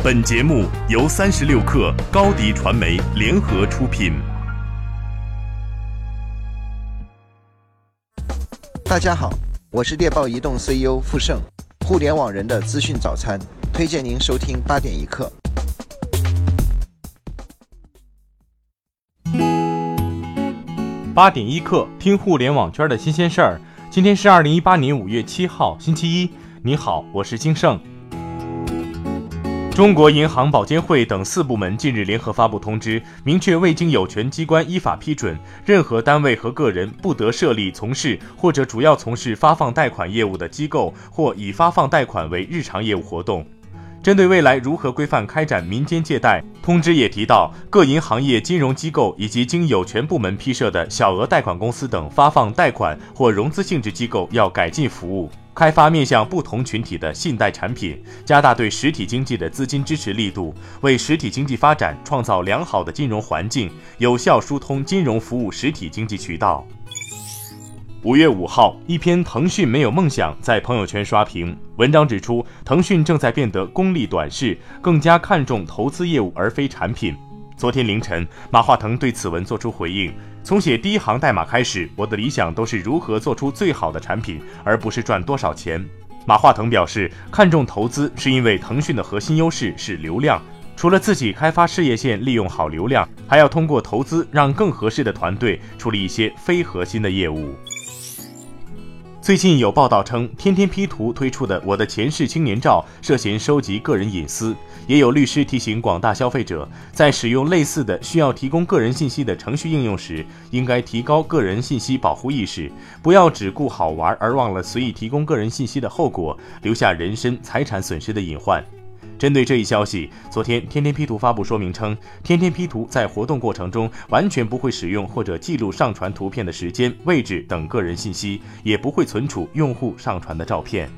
本节目由三十六克高低传媒联合出品。大家好，我是猎豹移动 CEO 傅盛，互联网人的资讯早餐，推荐您收听八点一刻。八点一刻，听互联网圈的新鲜事儿。今天是二零一八年五月七号，星期一。你好，我是金盛。中国银行、保监会等四部门近日联合发布通知，明确未经有权机关依法批准，任何单位和个人不得设立、从事或者主要从事发放贷款业务的机构，或以发放贷款为日常业务活动。针对未来如何规范开展民间借贷，通知也提到，各银行业金融机构以及经有权部门批设的小额贷款公司等发放贷款或融资性质机构要改进服务，开发面向不同群体的信贷产品，加大对实体经济的资金支持力度，为实体经济发展创造良好的金融环境，有效疏通金融服务实体经济渠道。五月五号，一篇“腾讯没有梦想”在朋友圈刷屏。文章指出，腾讯正在变得功利短视，更加看重投资业务而非产品。昨天凌晨，马化腾对此文作出回应：“从写第一行代码开始，我的理想都是如何做出最好的产品，而不是赚多少钱。”马化腾表示，看重投资是因为腾讯的核心优势是流量，除了自己开发事业线利用好流量，还要通过投资让更合适的团队处理一些非核心的业务。最近有报道称，天天 P 图推出的《我的前世青年照》涉嫌收集个人隐私，也有律师提醒广大消费者，在使用类似的需要提供个人信息的程序应用时，应该提高个人信息保护意识，不要只顾好玩而忘了随意提供个人信息的后果，留下人身财产损失的隐患。针对这一消息，昨天天天 P 图发布说明称，天天 P 图在活动过程中完全不会使用或者记录上传图片的时间、位置等个人信息，也不会存储用户上传的照片。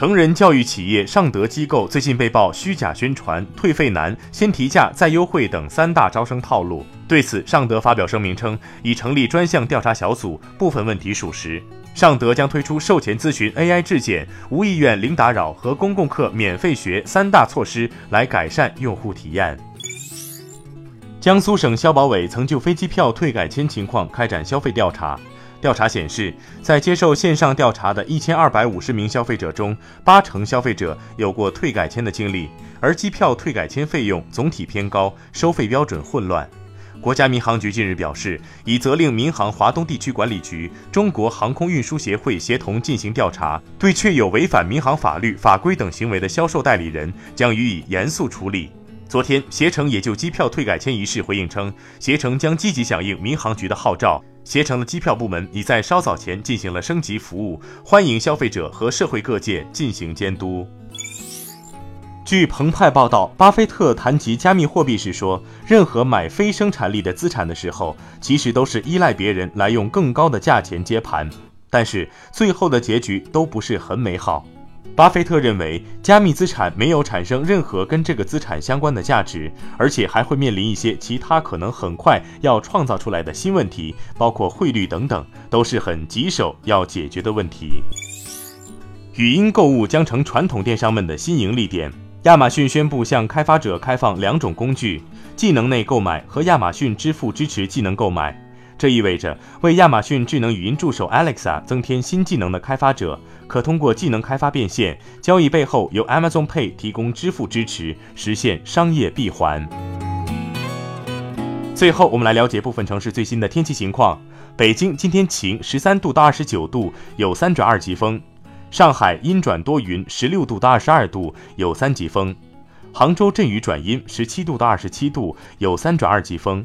成人教育企业尚德机构最近被曝虚假宣传、退费难、先提价再优惠等三大招生套路。对此，尚德发表声明称，已成立专项调查小组，部分问题属实。尚德将推出售前咨询 AI 质检、无意愿零打扰和公共课免费学三大措施来改善用户体验。江苏省消保委曾就飞机票退改签情况开展消费调查，调查显示，在接受线上调查的一千二百五十名消费者中，八成消费者有过退改签的经历，而机票退改签费用总体偏高，收费标准混乱。国家民航局近日表示，已责令民航华东地区管理局、中国航空运输协会协同进行调查，对确有违反民航法律法规等行为的销售代理人，将予以严肃处理。昨天，携程也就机票退改签一事回应称，携程将积极响应民航局的号召，携程的机票部门已在稍早前进行了升级服务，欢迎消费者和社会各界进行监督。据澎湃报道，巴菲特谈及加密货币时说：“任何买非生产力的资产的时候，其实都是依赖别人来用更高的价钱接盘，但是最后的结局都不是很美好。”巴菲特认为，加密资产没有产生任何跟这个资产相关的价值，而且还会面临一些其他可能很快要创造出来的新问题，包括汇率等等，都是很棘手要解决的问题。语音购物将成传统电商们的新盈利点。亚马逊宣布向开发者开放两种工具：技能内购买和亚马逊支付支持技能购买。这意味着，为亚马逊智能语音助手 Alexa 增添新技能的开发者，可通过技能开发变现交易背后由 Amazon Pay 提供支付支持，实现商业闭环。最后，我们来了解部分城市最新的天气情况：北京今天晴，十三度到二十九度，有三转二级风。上海阴转多云，十六度到二十二度，有三级风；杭州阵雨转阴，十七度到二十七度，有三转二级风；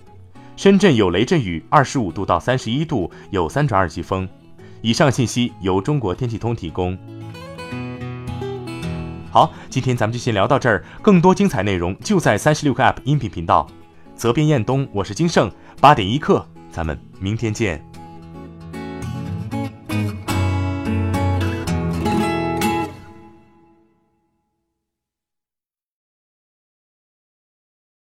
深圳有雷阵雨，二十五度到三十一度，有三转二级风。以上信息由中国天气通提供。好，今天咱们就先聊到这儿，更多精彩内容就在三十六个 App 音频频道。责编：彦东，我是金盛，八点一刻，咱们明天见。